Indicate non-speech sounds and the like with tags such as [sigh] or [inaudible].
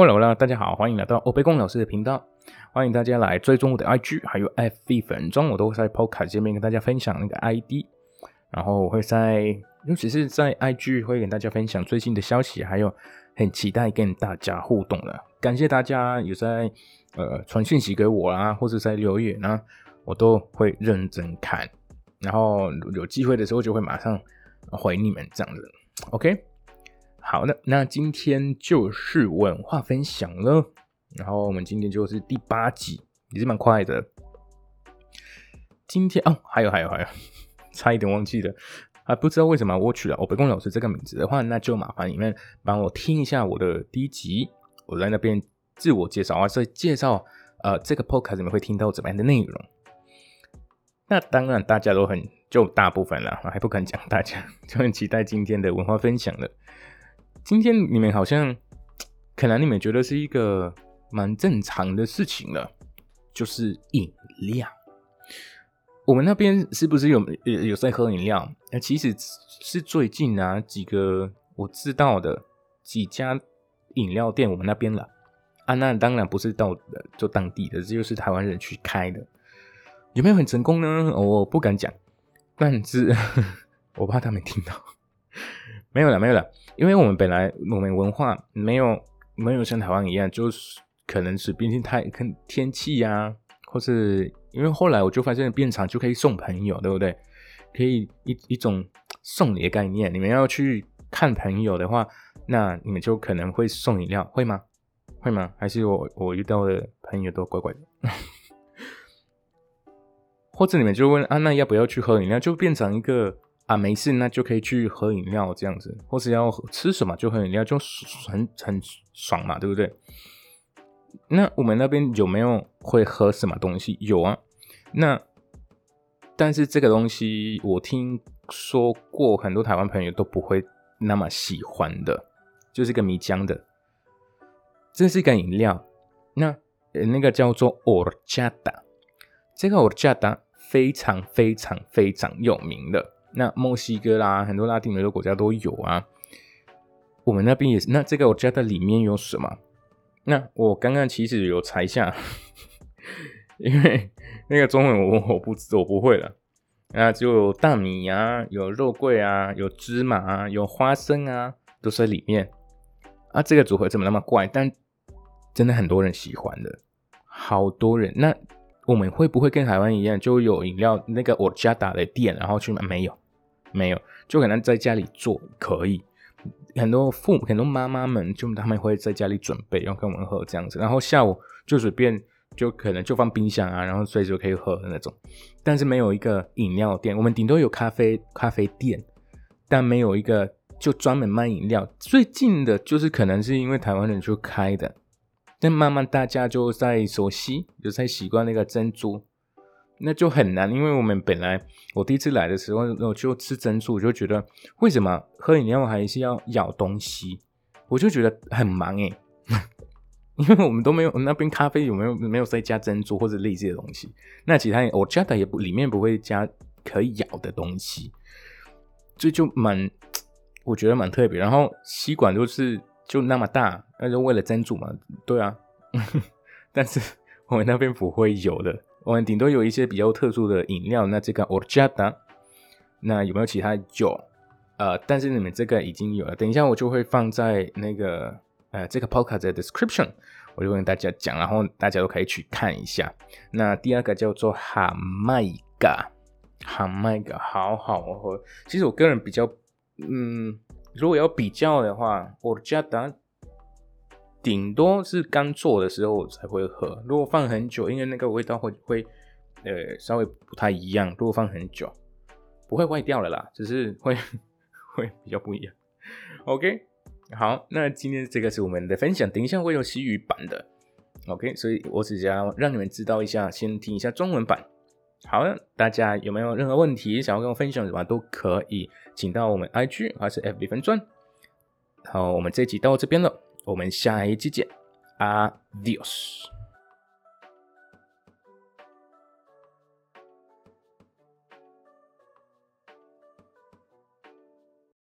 Hello，大家好，欢迎来到欧贝公老师的频道，欢迎大家来追踪我的 IG，还有 FB 粉中，我都会在 Podcast 界面跟大家分享那个 ID，然后我会在，尤其是在 IG 会跟大家分享最新的消息，还有很期待跟大家互动的，感谢大家有在呃传讯息给我啦，或者在留言啊，我都会认真看，然后有机会的时候就会马上回你们这样子，OK。好的，那今天就是文化分享了，然后我们今天就是第八集，也是蛮快的。今天哦，还有还有还有，差一点忘记了，啊，不知道为什么我取了我北宫老师这个名字的话，那就麻烦你们帮我听一下我的第一集，我在那边自我介绍啊，所以介绍呃这个 podcast 你们会听到怎么样的内容。那当然大家都很就大部分了，还不敢讲大家，就很期待今天的文化分享了。今天你们好像，可能你们觉得是一个蛮正常的事情了，就是饮料。我们那边是不是有有在喝饮料？那其实是最近啊几个我知道的几家饮料店，我们那边了啊。那当然不是到就当地的，这就是台湾人去开的。有没有很成功呢？我不敢讲，但是 [laughs] 我怕他们听到。没有了，没有了。因为我们本来我们文化没有没有像台湾一样，就是可能是毕竟太跟天气呀，或是因为后来我就发现变长就可以送朋友，对不对？可以一一种送礼的概念。你们要去看朋友的话，那你们就可能会送饮料，会吗？会吗？还是我我遇到的朋友都怪怪的？[laughs] 或者你们就问啊，那要不要去喝饮料？就变成一个。啊，没事，那就可以去喝饮料这样子，或是要吃什么就喝饮料，就很很爽嘛，对不对？那我们那边有没有会喝什么东西？有啊，那但是这个东西我听说过，很多台湾朋友都不会那么喜欢的，就是个米浆的，这是一个饮料，那那个叫做 Orchada，这个 Orchada 非常非常非常有名的。那墨西哥啦，很多拉丁美洲国家都有啊。我们那边也是。那这个我加的里面有什么？那我刚刚其实有查一下，因为那个中文我我不我不会了。那就有大米啊，有肉桂啊，有芝麻啊，有花生啊，都在里面。啊，这个组合怎么那么怪？但真的很多人喜欢的，好多人。那。我们会不会跟台湾一样，就有饮料那个我家打的店，然后去买？没有，没有，就可能在家里做可以。很多父母、很多妈妈们，就他们会在家里准备，然后跟我们喝这样子。然后下午就随便，就可能就放冰箱啊，然后随时可以喝的那种。但是没有一个饮料店，我们顶多有咖啡咖啡店，但没有一个就专门卖饮料。最近的就是可能是因为台湾人就开的。但慢慢大家就在熟悉，就在习惯那个珍珠，那就很难。因为我们本来我第一次来的时候，我就吃珍珠，我就觉得为什么喝饮料还是要咬东西，我就觉得很忙诶。[laughs] 因为我们都没有那边咖啡有没有没有再加珍珠或者类似的东西，那其他我加的也不里面不会加可以咬的东西，这就蛮我觉得蛮特别。然后吸管就是。就那么大，那就为了珍珠嘛？对啊，[laughs] 但是我们那边不会有的，我们顶多有一些比较特殊的饮料。那这个 Orchada，那有没有其他酒？呃，但是你们这个已经有了。等一下我就会放在那个呃这个 podcast 的 description，我就跟大家讲，然后大家都可以去看一下。那第二个叫做哈麦嘎，哈麦嘎，好好喝。其实我个人比较，嗯。如果要比较的话，我家的顶多是刚做的时候才会喝。如果放很久，因为那个味道会会呃稍微不太一样。如果放很久，不会坏掉了啦，只是会 [laughs] 会比较不一样。OK，好，那今天这个是我们的分享，等一下会有西语版的。OK，所以我只想让你们知道一下，先听一下中文版。好，大家有没有任何问题想要跟我分享什么，都可以请到我们 IG 还是 FB 分钻。好，我们这集到这边了，我们下一集见，Adios。